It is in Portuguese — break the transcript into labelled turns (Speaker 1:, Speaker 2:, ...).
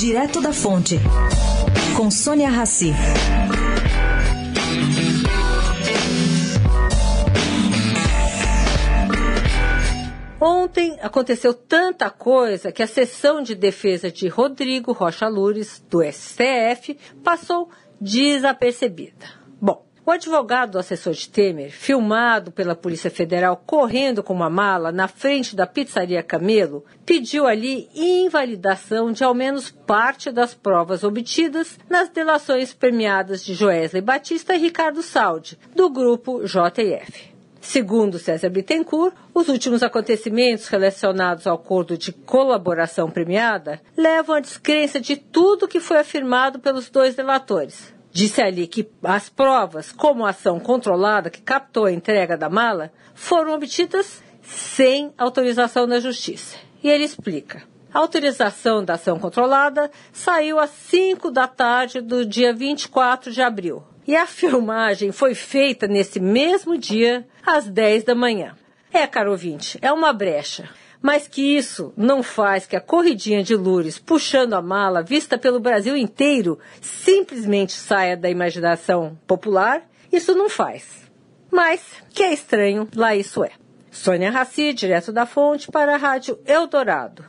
Speaker 1: Direto da Fonte, com Sônia Rassi.
Speaker 2: Ontem aconteceu tanta coisa que a sessão de defesa de Rodrigo Rocha Lures, do STF, passou desapercebida. O advogado do assessor de Temer, filmado pela Polícia Federal correndo com uma mala na frente da pizzaria Camelo, pediu ali invalidação de ao menos parte das provas obtidas nas delações premiadas de Joesley Batista e Ricardo Saldi, do grupo JF. Segundo César Bittencourt, os últimos acontecimentos relacionados ao acordo de colaboração premiada levam à descrença de tudo que foi afirmado pelos dois delatores. Disse ali que as provas, como a ação controlada que captou a entrega da mala, foram obtidas sem autorização da Justiça. E ele explica. A autorização da ação controlada saiu às 5 da tarde do dia 24 de abril, e a filmagem foi feita nesse mesmo dia, às 10 da manhã. É, caro ouvinte, é uma brecha. Mas que isso não faz que a corridinha de Lures puxando a mala, vista pelo Brasil inteiro, simplesmente saia da imaginação popular, isso não faz. Mas, que é estranho, lá isso é. Sônia Raci, direto da fonte, para a Rádio Eldorado.